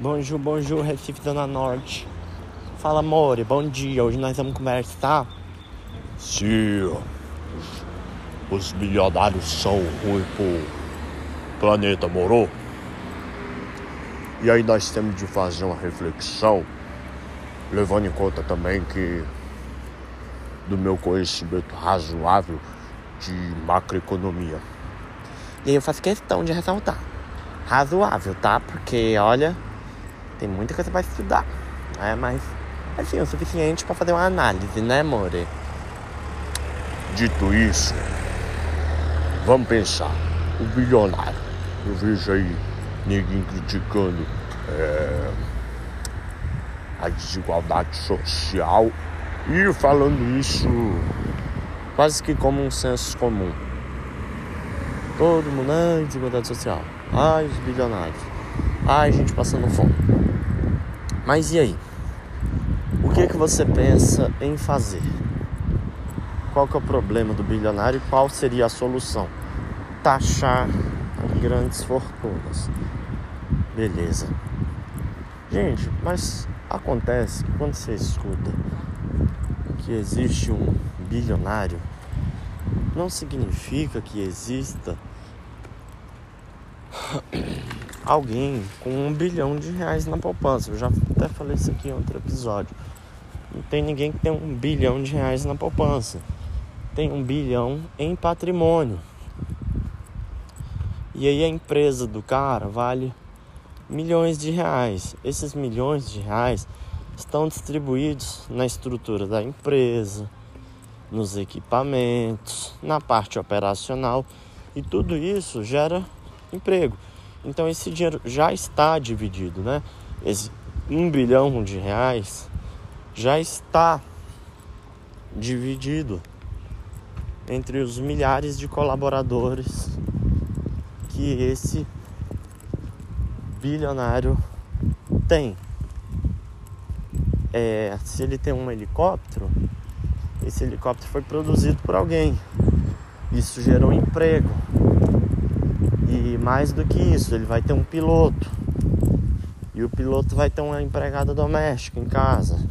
Bonjour, bonjour, Recife Zona Norte. Fala, amor, bom dia. Hoje nós vamos conversar. Se os bilionários são ruins pro planeta, morou? E aí nós temos de fazer uma reflexão, levando em conta também que do meu conhecimento razoável de macroeconomia. E aí eu faço questão de ressaltar. Razoável, tá? Porque, olha, tem muita coisa pra estudar. É, mas, assim, o suficiente pra fazer uma análise, né, more? Dito isso, vamos pensar. O bilionário. Eu vejo aí ninguém criticando é, a desigualdade social e falando isso quase que como um senso comum. Todo mundo, ai, desigualdade social. Ai, os bilionários. Ai, gente passando fome. Mas e aí? O que, que você pensa em fazer? Qual que é o problema do bilionário e qual seria a solução? Taxar grandes fortunas. Beleza. Gente, mas acontece que quando você escuta que existe um bilionário, não significa que exista alguém com um bilhão de reais na poupança. Eu já até falei isso aqui em outro episódio. Não tem ninguém que tem um bilhão de reais na poupança. Tem um bilhão em patrimônio. E aí a empresa do cara vale milhões de reais. Esses milhões de reais estão distribuídos na estrutura da empresa, nos equipamentos, na parte operacional e tudo isso gera emprego. Então esse dinheiro já está dividido, né? Esse um bilhão de reais já está dividido entre os milhares de colaboradores que esse bilionário tem. É, se ele tem um helicóptero, esse helicóptero foi produzido por alguém. Isso gerou emprego. E mais do que isso, ele vai ter um piloto. E o piloto vai ter uma empregada doméstica em casa.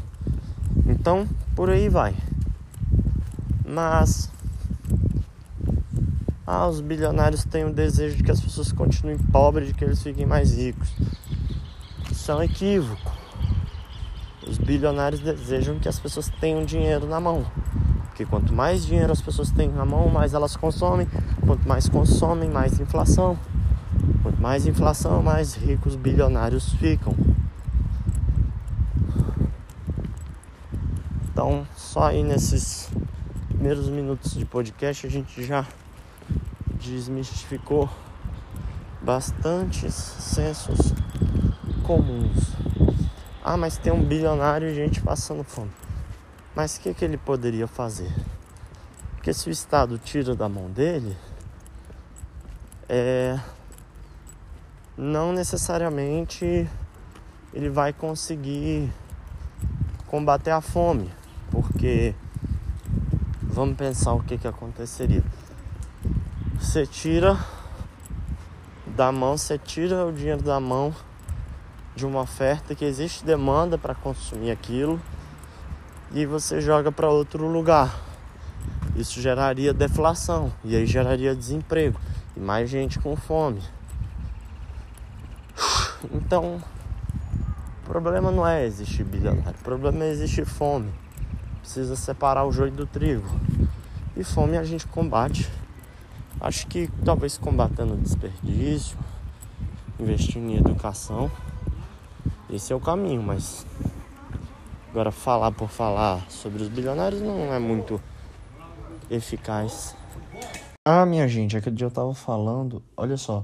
Então, por aí vai. Mas ah, os bilionários têm o desejo de que as pessoas continuem pobres, de que eles fiquem mais ricos. Isso é um equívoco. Os bilionários desejam que as pessoas tenham dinheiro na mão. Porque quanto mais dinheiro as pessoas têm na mão, mais elas consomem. Quanto mais consomem, mais inflação. Quanto mais inflação, mais ricos bilionários ficam. Então, só aí nesses primeiros minutos de podcast a gente já desmistificou bastantes sensos comuns. Ah, mas tem um bilionário e gente passando fome. Mas o que, que ele poderia fazer? Porque se o Estado tira da mão dele, é, não necessariamente ele vai conseguir combater a fome, porque vamos pensar o que, que aconteceria. Você tira da mão, você tira o dinheiro da mão de uma oferta que existe demanda para consumir aquilo e você joga para outro lugar. Isso geraria deflação e aí geraria desemprego e mais gente com fome. Então, o problema não é existir bilionário, o problema é existir fome. Precisa separar o joio do trigo. E fome a gente combate. Acho que talvez combatendo desperdício, investindo em educação. Esse é o caminho, mas Agora, falar por falar sobre os bilionários não é muito eficaz. Ah, minha gente, aquele dia eu tava falando, olha só.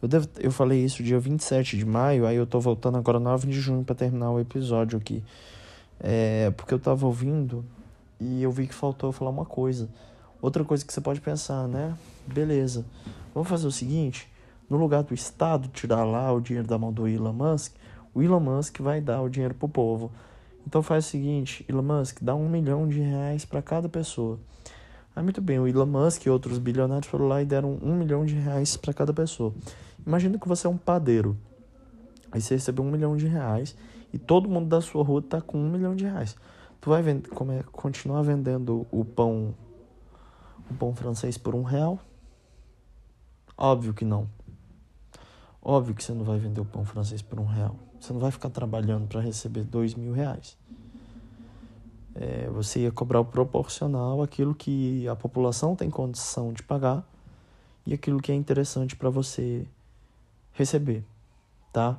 Eu, devo, eu falei isso dia 27 de maio, aí eu tô voltando agora 9 de junho para terminar o episódio aqui. É, porque eu tava ouvindo e eu vi que faltou eu falar uma coisa. Outra coisa que você pode pensar, né? Beleza, vamos fazer o seguinte: no lugar do Estado tirar lá o dinheiro da mão do Elon Musk, o Elon Musk vai dar o dinheiro pro povo. Então faz o seguinte, Elon Musk, dá um milhão de reais para cada pessoa. Ah, muito bem, o Elon Musk e outros bilionários foram lá e deram um milhão de reais para cada pessoa. Imagina que você é um padeiro. Aí você recebeu um milhão de reais e todo mundo da sua rua tá com um milhão de reais. Tu vai como é, continuar vendendo o pão, o pão francês por um real? Óbvio que não. Óbvio que você não vai vender o pão francês por um real. Você não vai ficar trabalhando para receber dois mil reais. É, você ia cobrar o proporcional aquilo que a população tem condição de pagar e aquilo que é interessante para você receber, tá?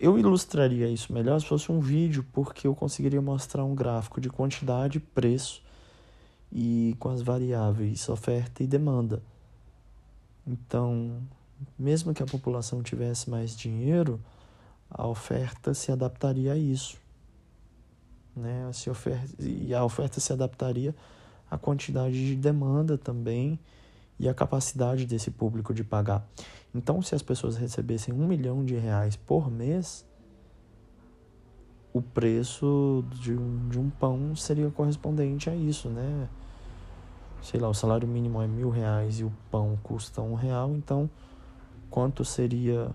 Eu ilustraria isso melhor se fosse um vídeo, porque eu conseguiria mostrar um gráfico de quantidade, preço e com as variáveis oferta e demanda. Então, mesmo que a população tivesse mais dinheiro, a oferta se adaptaria a isso. Né? Se oferta, e a oferta se adaptaria à quantidade de demanda também e à capacidade desse público de pagar. Então, se as pessoas recebessem um milhão de reais por mês, o preço de um, de um pão seria correspondente a isso, né? Sei lá, o salário mínimo é mil reais e o pão custa um real, então quanto seria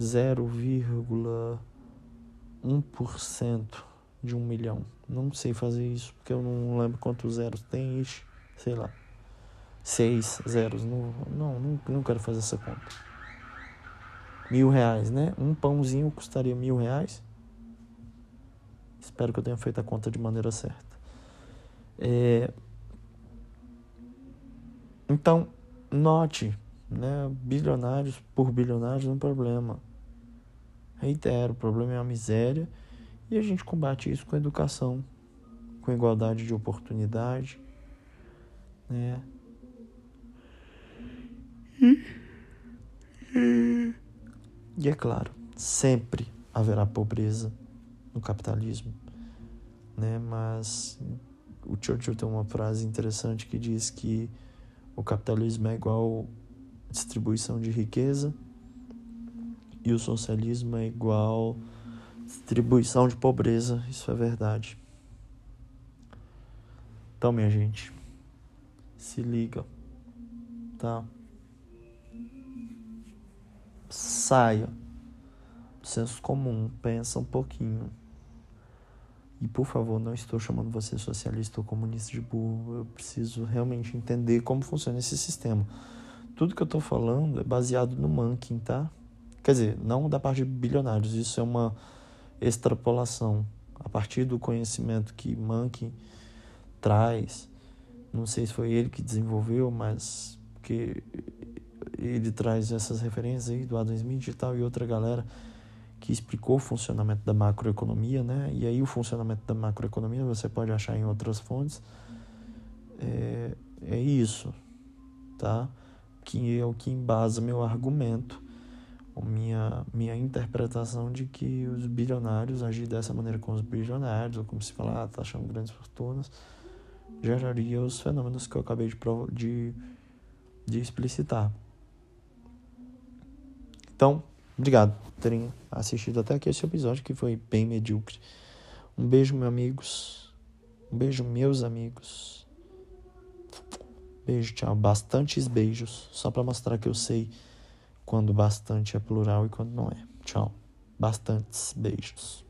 0,1% de um milhão. Não sei fazer isso, porque eu não lembro quantos zeros tem, ixi, sei lá. Seis zeros, não, não, não, quero fazer essa conta. Mil reais, né? Um pãozinho custaria mil reais. Espero que eu tenha feito a conta de maneira certa. É... Então, note né? Bilionários por bilionários é um problema. Reitero, o problema é a miséria e a gente combate isso com educação, com igualdade de oportunidade, né? E é claro, sempre haverá pobreza no capitalismo, né? Mas o Churchill tem uma frase interessante que diz que o capitalismo é igual distribuição de riqueza e o socialismo é igual distribuição de pobreza, isso é verdade. Então, minha gente, se liga, tá? Saia do senso comum, pensa um pouquinho. E por favor, não estou chamando você socialista ou comunista de burro. Eu preciso realmente entender como funciona esse sistema. Tudo que eu estou falando é baseado no Mankin, tá? Quer dizer, não da parte de bilionários, isso é uma extrapolação a partir do conhecimento que Mankin traz. Não sei se foi ele que desenvolveu, mas que ele traz essas referências aí do Adam Smith e tal e outra galera que explicou o funcionamento da macroeconomia, né? E aí o funcionamento da macroeconomia você pode achar em outras fontes. É, é isso, tá? Que é o que embasa meu argumento, minha, minha interpretação de que os bilionários agir dessa maneira com os bilionários, ou como se fala, ah, tá achando grandes fortunas, geraria os fenômenos que eu acabei de, de, de explicitar. Então, obrigado por terem assistido até aqui esse episódio que foi bem medíocre. Um beijo, meus amigos. Um beijo, meus amigos. Beijo, tchau. Bastantes beijos, só para mostrar que eu sei quando bastante é plural e quando não é. Tchau. Bastantes beijos.